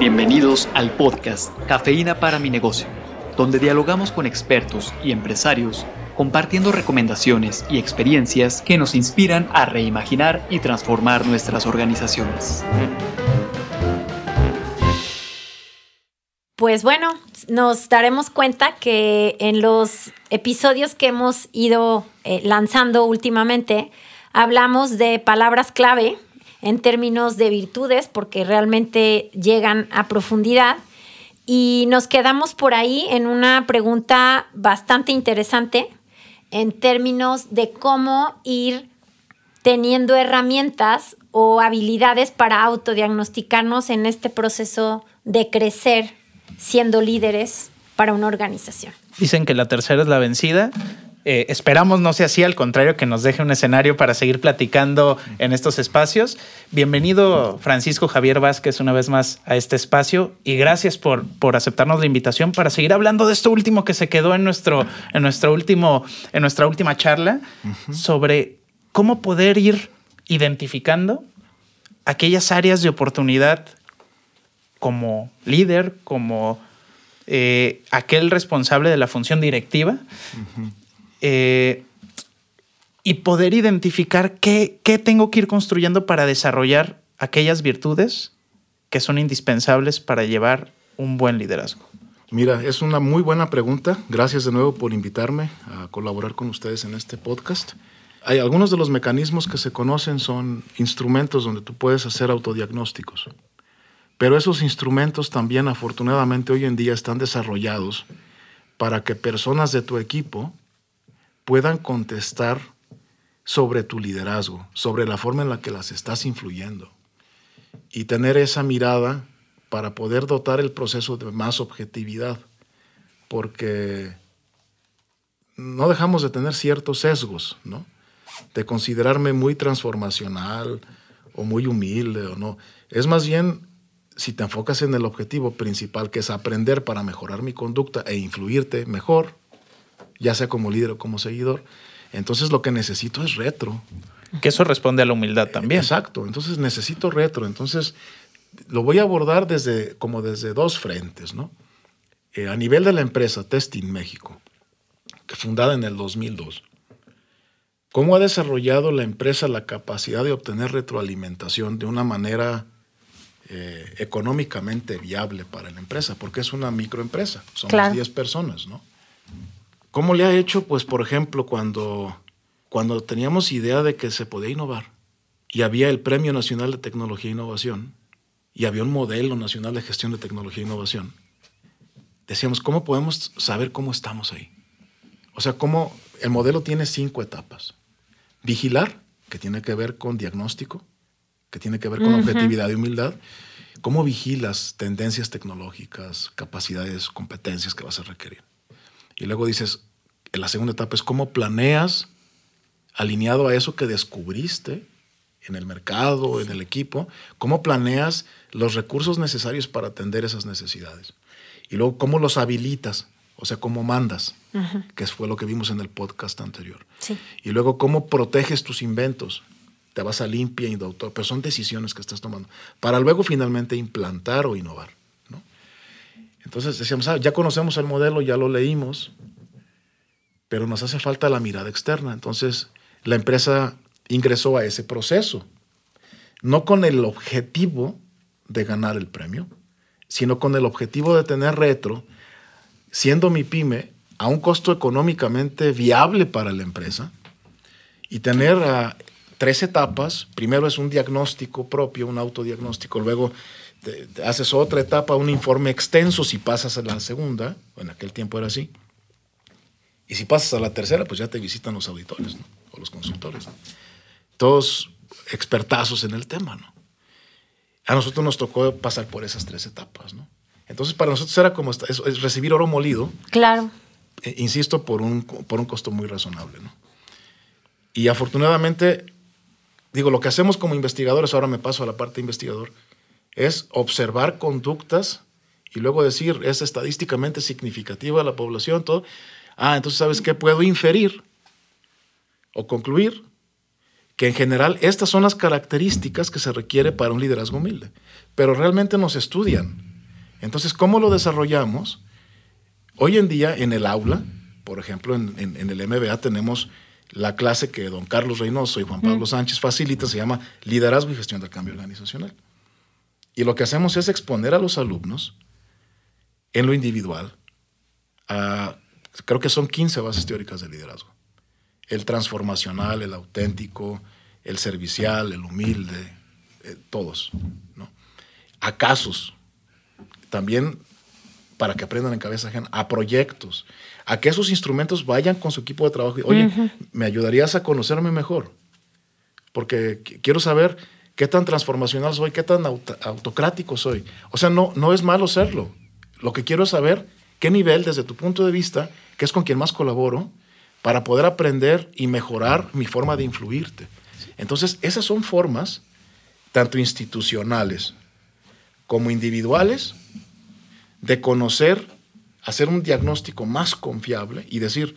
Bienvenidos al podcast Cafeína para mi negocio, donde dialogamos con expertos y empresarios compartiendo recomendaciones y experiencias que nos inspiran a reimaginar y transformar nuestras organizaciones. Pues bueno, nos daremos cuenta que en los episodios que hemos ido eh, lanzando últimamente, hablamos de palabras clave en términos de virtudes, porque realmente llegan a profundidad. Y nos quedamos por ahí en una pregunta bastante interesante en términos de cómo ir teniendo herramientas o habilidades para autodiagnosticarnos en este proceso de crecer siendo líderes para una organización. Dicen que la tercera es la vencida. Eh, esperamos no sea así, al contrario, que nos deje un escenario para seguir platicando en estos espacios. Bienvenido, Francisco Javier Vázquez, una vez más a este espacio y gracias por, por aceptarnos la invitación para seguir hablando de esto último que se quedó en, nuestro, en, nuestro último, en nuestra última charla sobre cómo poder ir identificando aquellas áreas de oportunidad como líder, como eh, aquel responsable de la función directiva eh, y poder identificar qué, qué tengo que ir construyendo para desarrollar aquellas virtudes que son indispensables para llevar un buen liderazgo. Mira, es una muy buena pregunta. Gracias de nuevo por invitarme a colaborar con ustedes en este podcast. Hay algunos de los mecanismos que se conocen son instrumentos donde tú puedes hacer autodiagnósticos. Pero esos instrumentos también afortunadamente hoy en día están desarrollados para que personas de tu equipo puedan contestar sobre tu liderazgo, sobre la forma en la que las estás influyendo y tener esa mirada para poder dotar el proceso de más objetividad, porque no dejamos de tener ciertos sesgos, ¿no? De considerarme muy transformacional o muy humilde o no. Es más bien si te enfocas en el objetivo principal, que es aprender para mejorar mi conducta e influirte mejor, ya sea como líder o como seguidor, entonces lo que necesito es retro. Que eso responde a la humildad también. Exacto, entonces necesito retro. Entonces lo voy a abordar desde, como desde dos frentes, ¿no? Eh, a nivel de la empresa Testing México, que fundada en el 2002, ¿cómo ha desarrollado la empresa la capacidad de obtener retroalimentación de una manera eh, económicamente viable para la empresa? Porque es una microempresa, somos 10 personas, ¿no? ¿Cómo le ha hecho? Pues, por ejemplo, cuando, cuando teníamos idea de que se podía innovar y había el Premio Nacional de Tecnología e Innovación y había un modelo nacional de gestión de tecnología e innovación, decíamos, ¿cómo podemos saber cómo estamos ahí? O sea, cómo el modelo tiene cinco etapas. Vigilar, que tiene que ver con diagnóstico, que tiene que ver con objetividad y humildad. ¿Cómo vigilas tendencias tecnológicas, capacidades, competencias que vas a requerir? Y luego dices, en la segunda etapa es cómo planeas alineado a eso que descubriste en el mercado, en el equipo, cómo planeas los recursos necesarios para atender esas necesidades. Y luego cómo los habilitas, o sea, cómo mandas, que fue lo que vimos en el podcast anterior. Y luego cómo proteges tus inventos. Te vas a limpia y doctor, pero son decisiones que estás tomando para luego finalmente implantar o innovar. Entonces decíamos, ah, ya conocemos el modelo, ya lo leímos, pero nos hace falta la mirada externa. Entonces la empresa ingresó a ese proceso, no con el objetivo de ganar el premio, sino con el objetivo de tener retro, siendo mi pyme a un costo económicamente viable para la empresa y tener tres etapas. Primero es un diagnóstico propio, un autodiagnóstico, luego haces otra etapa, un informe extenso si pasas a la segunda, en aquel tiempo era así. Y si pasas a la tercera, pues ya te visitan los auditores o los consultores. Todos expertazos en el tema, ¿no? A nosotros nos tocó pasar por esas tres etapas, ¿no? Entonces, para nosotros era como recibir oro molido. Claro. Eh, insisto, por un, por un costo muy razonable, ¿no? Y afortunadamente, digo, lo que hacemos como investigadores, ahora me paso a la parte investigador, es observar conductas y luego decir, es estadísticamente significativa la población, todo. Ah, entonces, ¿sabes qué? Puedo inferir o concluir que en general estas son las características que se requiere para un liderazgo humilde. Pero realmente nos estudian Entonces, ¿cómo lo desarrollamos? Hoy en día en el aula, por ejemplo, en, en- en el MBA tenemos la clase que don Carlos Reynoso y Juan Pablo Sánchez facilitan, se llama Liderazgo y Gestión del Cambio Organizacional. Y lo que hacemos es exponer a los alumnos en lo individual a, creo que son 15 bases teóricas de liderazgo. El transformacional, el auténtico, el servicial, el humilde, eh, todos. ¿no? A casos, también para que aprendan en cabeza ajena, a proyectos, a que esos instrumentos vayan con su equipo de trabajo y, oye, me ayudarías a conocerme mejor, porque qu- quiero saber qué tan transformacional soy, qué tan auto- autocrático soy. O sea, no, no es malo serlo. Lo que quiero es saber qué nivel, desde tu punto de vista, que es con quien más colaboro, para poder aprender y mejorar mi forma de influirte. Entonces, esas son formas, tanto institucionales como individuales, de conocer, hacer un diagnóstico más confiable y decir,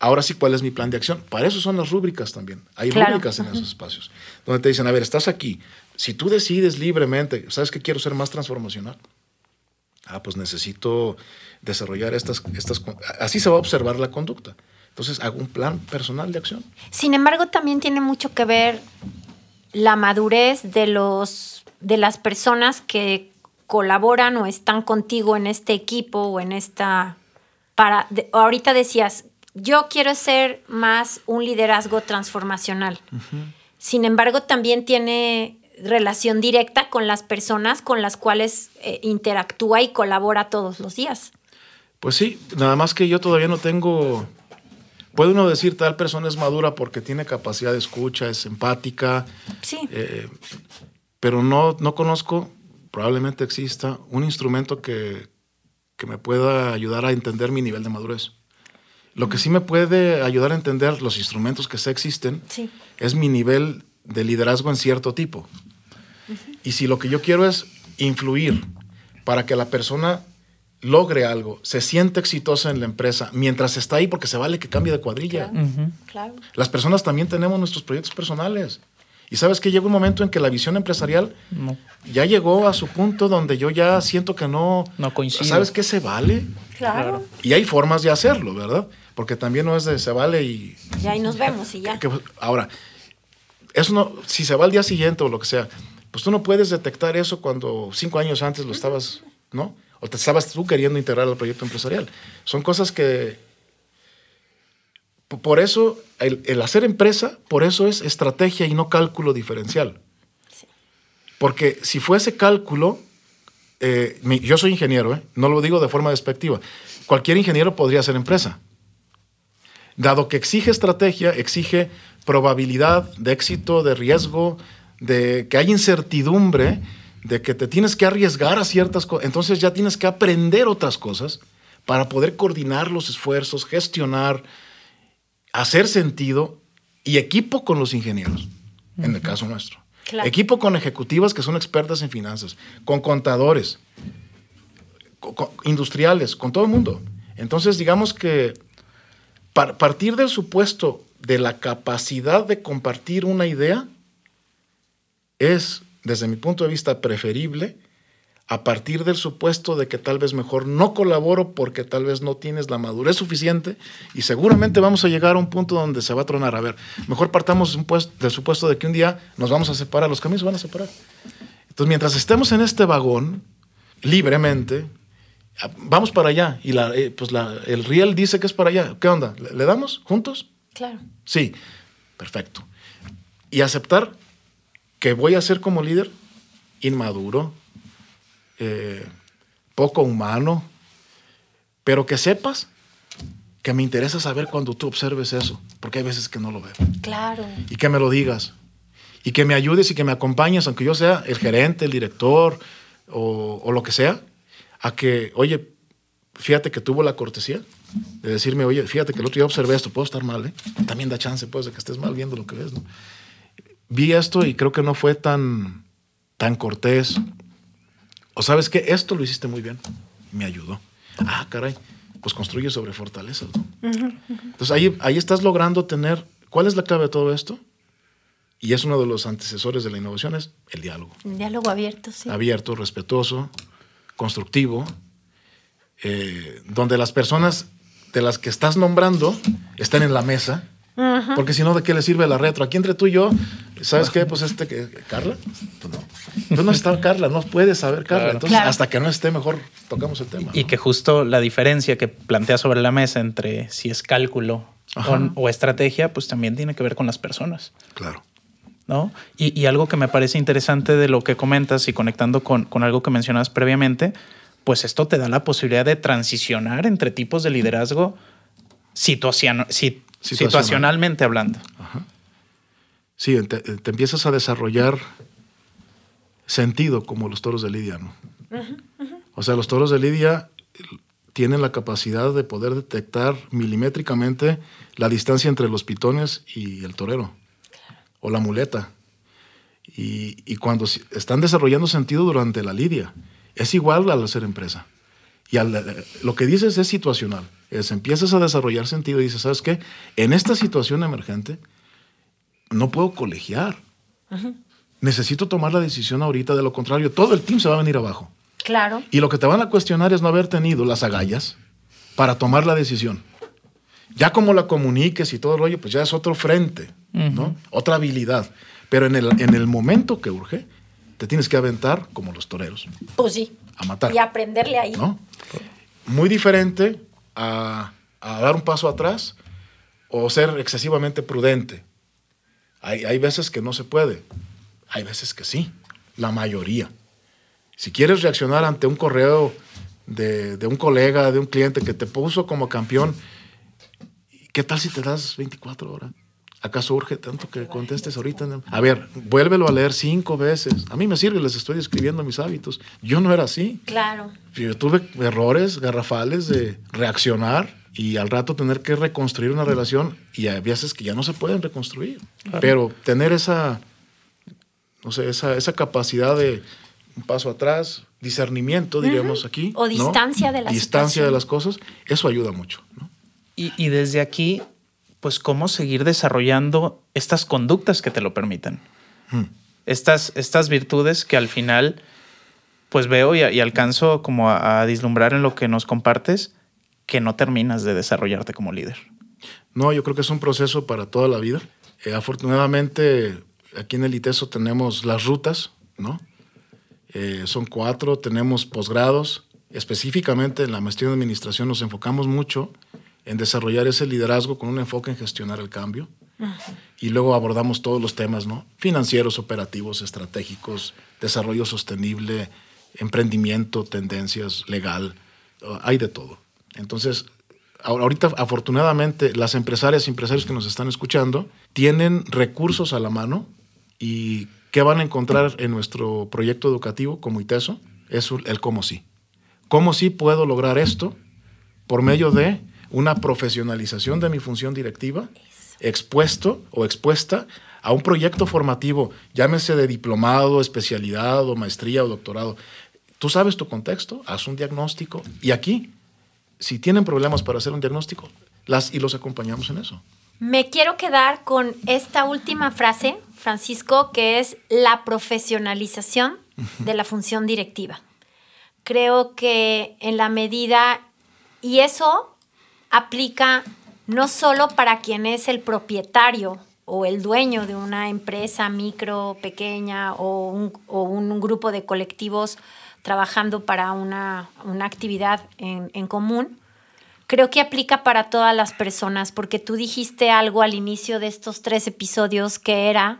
ahora sí, ¿cuál es mi plan de acción? Para eso son las rúbricas también. Hay Claro. rúbricas en esos espacios, donde te dicen, a ver, estás aquí. Si tú decides libremente, ¿sabes que quiero ser más transformacional? Ah, pues necesito desarrollar estas, estas... Así se va a observar la conducta. Entonces, hago un plan personal de acción. Sin embargo, también tiene mucho que ver la madurez de los de las personas que colaboran o están contigo en este equipo o en esta para de- ahorita decías, yo quiero ser más un liderazgo transformacional. Sin embargo, también tiene relación directa con las personas con las cuales eh, interactúa y colabora todos los días. Pues sí, nada más que yo todavía no tengo... Puede uno decir tal persona es madura porque tiene capacidad de escucha, es empática, Sí. eh, pero no, no conozco, probablemente exista, un instrumento que, que me pueda ayudar a entender mi nivel de madurez. Lo que sí me puede ayudar a entender los instrumentos que sé existen Sí. es mi nivel de liderazgo en cierto tipo. Y si lo que yo quiero es influir para que la persona logre algo, se siente exitosa en la empresa mientras está ahí porque se vale que cambie de cuadrilla. Claro. Las personas también tenemos nuestros proyectos personales. Y sabes que llega un momento en que la visión empresarial No. ya llegó a su punto donde yo ya siento que no... No coincido. ¿Sabes qué se vale? Claro. Y hay formas de hacerlo, ¿verdad? Porque también no es de se vale y... Y ahí nos vemos y ya. que- ahora, eso no, si se va al día siguiente o lo que sea, pues tú no puedes detectar eso cuando cinco años antes lo estabas, ¿no? O te estabas tú queriendo integrar al proyecto empresarial. Son cosas que... Por eso, el, el hacer empresa, por eso es estrategia y no cálculo diferencial. Porque si fuese cálculo, eh, mi- yo soy ingeniero, ¿eh? no lo digo de forma despectiva. Cualquier ingeniero podría hacer empresa. Dado que exige estrategia, exige probabilidad de éxito, de riesgo, de que hay incertidumbre, de que te tienes que arriesgar a ciertas cosas. Entonces ya tienes que aprender otras cosas para poder coordinar los esfuerzos, gestionar, hacer sentido y equipo con los ingenieros, en el caso nuestro. Claro. Equipo con ejecutivas que son expertas en finanzas, con contadores, co- co- industriales, con todo el mundo. Entonces, digamos que par- partir del supuesto de la capacidad de compartir una idea es, desde mi punto de vista, preferible a partir del supuesto de que tal vez mejor no colaboro porque tal vez no tienes la madurez suficiente y seguramente vamos a llegar a un punto donde se va a tronar. A ver, mejor partamos pues- del supuesto de que un día nos vamos a separar, los caminos se van a separar. Entonces, mientras estemos en este vagón, libremente, vamos para allá. Y la, eh, pues la- el riel dice que es para allá. ¿Qué onda? ¿Le, le damos juntos? Claro. Sí, perfecto. Y aceptar que voy a ser como líder inmaduro, eh, poco humano, pero que sepas que me interesa saber cuando tú observes eso, porque hay veces que no lo veo. Claro. Y que me lo digas. Y que me ayudes y que me acompañes, aunque yo sea el gerente, el director o, o lo que sea, a que, oye, fíjate que tuvo la cortesía de decirme, oye, fíjate que el otro día observé esto, puedo estar mal, ¿eh? También da chance, pues, de que estés mal viendo lo que ves, ¿no? Vi esto y creo que no fue tan, tan cortés. O sabes que esto lo hiciste muy bien. Me ayudó. Ah, caray. Pues construye sobre fortalezas, ¿no? Entonces ahí, ahí estás logrando tener. ¿Cuál es la clave de todo esto? Y es uno de los antecesores de la innovación, es el diálogo. Un diálogo abierto, sí. Abierto, respetuoso, constructivo, eh, donde las personas de las que estás nombrando están en la mesa. Porque si no, ¿de qué le sirve la retro? Aquí entre tú y yo, ¿sabes qué? Pues este, que ¿Carla? Pues no. Tú no está Carla, no puedes saber Carla. Entonces, hasta que no esté, mejor tocamos el tema. Y, que justo la diferencia que plantea sobre la mesa entre si es cálculo o, estrategia, pues también tiene que ver con las personas. Claro. ¿No? Y, algo que me parece interesante de lo que comentas y conectando con, con algo que mencionabas previamente, pues esto te da la posibilidad de transicionar entre tipos de liderazgo situacionalmente hablando. Sí, te, empiezas a desarrollar sentido como los toros de Lidia, ¿no? O sea, los toros de Lidia tienen la capacidad de poder detectar milimétricamente la distancia entre los pitones y el torero o la muleta. Y, y, cuando están desarrollando sentido durante la lidia, es igual al ser empresa. Y lo que dices es situacional. Es, empiezas a desarrollar sentido y dices, ¿sabes qué? En esta situación emergente no puedo colegiar. Necesito tomar la decisión ahorita, de lo contrario, todo el team se va a venir abajo. Claro. Y lo que te van a cuestionar es no haber tenido las agallas para tomar la decisión. Ya como la comuniques y todo el rollo, pues ya es otro frente, ¿no? Otra habilidad. Pero en el, en el momento que urge, te tienes que aventar como los toreros. Pues sí. A matar. Y aprenderle ahí. ¿No? Muy diferente a, dar un paso atrás o ser excesivamente prudente. Hay, hay veces que no se puede. Hay veces que sí. La mayoría. Si quieres reaccionar ante un correo de, de, un colega, de un cliente que te puso como campeón, ¿qué tal si te das 24 horas? ¿Acaso urge tanto que contestes ahorita? A ver, vuélvelo a leer cinco veces. A mí me sirve, les estoy escribiendo mis hábitos. Yo no era así. Claro. Yo tuve errores garrafales de reaccionar y al rato tener que reconstruir una relación y hay veces que ya no se pueden reconstruir. Pero tener esa, no sé, esa, esa capacidad de un paso atrás, discernimiento, diríamos aquí. O distancia de las Distancia de las cosas, eso ayuda mucho. Y, y desde aquí pues cómo seguir desarrollando estas conductas que te lo permitan. Hmm. Estas, estas virtudes que al final, pues veo y, alcanzo como a, dislumbrar en lo que nos compartes, que no terminas de desarrollarte como líder. No, yo creo que es un proceso para toda la vida. Eh, afortunadamente, aquí en el ITESO tenemos las rutas, ¿no? Eh, son cuatro, tenemos posgrados. Específicamente en la maestría de administración nos enfocamos mucho en desarrollar ese liderazgo con un enfoque en gestionar el cambio. Y luego abordamos todos los temas, ¿no? Financieros, operativos, estratégicos, desarrollo sostenible, emprendimiento, tendencias, legal, uh, hay de todo. Entonces, ahorita afortunadamente las empresarias y empresarios que nos están escuchando tienen recursos a la mano y ¿qué van a encontrar en nuestro proyecto educativo como ITESO? Es el cómo sí. ¿Cómo sí puedo lograr esto por medio de una profesionalización de mi función directiva, expuesto o expuesta a un proyecto formativo, llámese de diplomado, especialidad o maestría o doctorado. Tú sabes tu contexto, haz un diagnóstico y aquí, si tienen problemas para hacer un diagnóstico, las y los acompañamos en eso. Me quiero quedar con esta última frase, Francisco, que es la profesionalización de la función directiva. Creo que en la medida, y eso aplica no solo para quien es el propietario o el dueño de una empresa micro, pequeña o un, grupo de colectivos trabajando para una, actividad en, en, común, creo que aplica para todas las personas, porque tú dijiste algo al inicio de estos tres episodios que era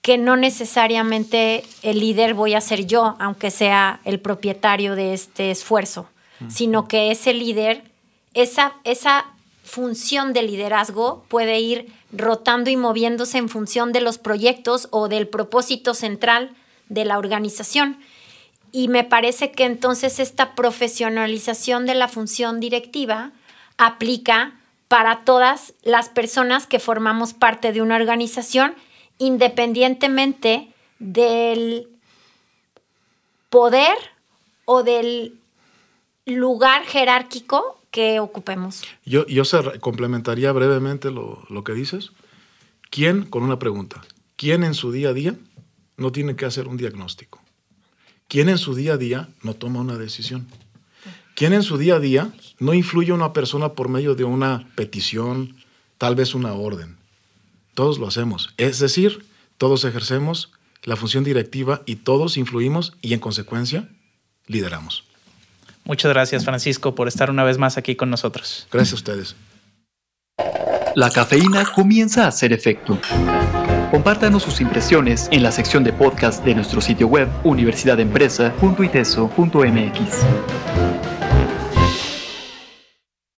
que no necesariamente el líder voy a ser yo, aunque sea el propietario de este esfuerzo, sino que ese líder esa, esa función de liderazgo puede ir rotando y moviéndose en función de los proyectos o del propósito central de la organización. Y me parece que entonces esta profesionalización de la función directiva aplica para todas las personas que formamos parte de una organización, independientemente del poder o del lugar jerárquico que ocupemos. Yo, yo complementaría brevemente lo, lo, que dices. ¿Quién, con una pregunta, quién en su día a día no tiene que hacer un diagnóstico? ¿Quién en su día a día no toma una decisión? ¿Quién en su día a día no influye a una persona por medio de una petición, tal vez una orden? Todos lo hacemos. Es decir, todos ejercemos la función directiva y todos influimos y en consecuencia lideramos. Muchas gracias Francisco por estar una vez más aquí con nosotros. Gracias a ustedes. La cafeína comienza a hacer efecto. Compártanos sus impresiones en la sección de podcast de nuestro sitio web universidadempresa.iteso.mx.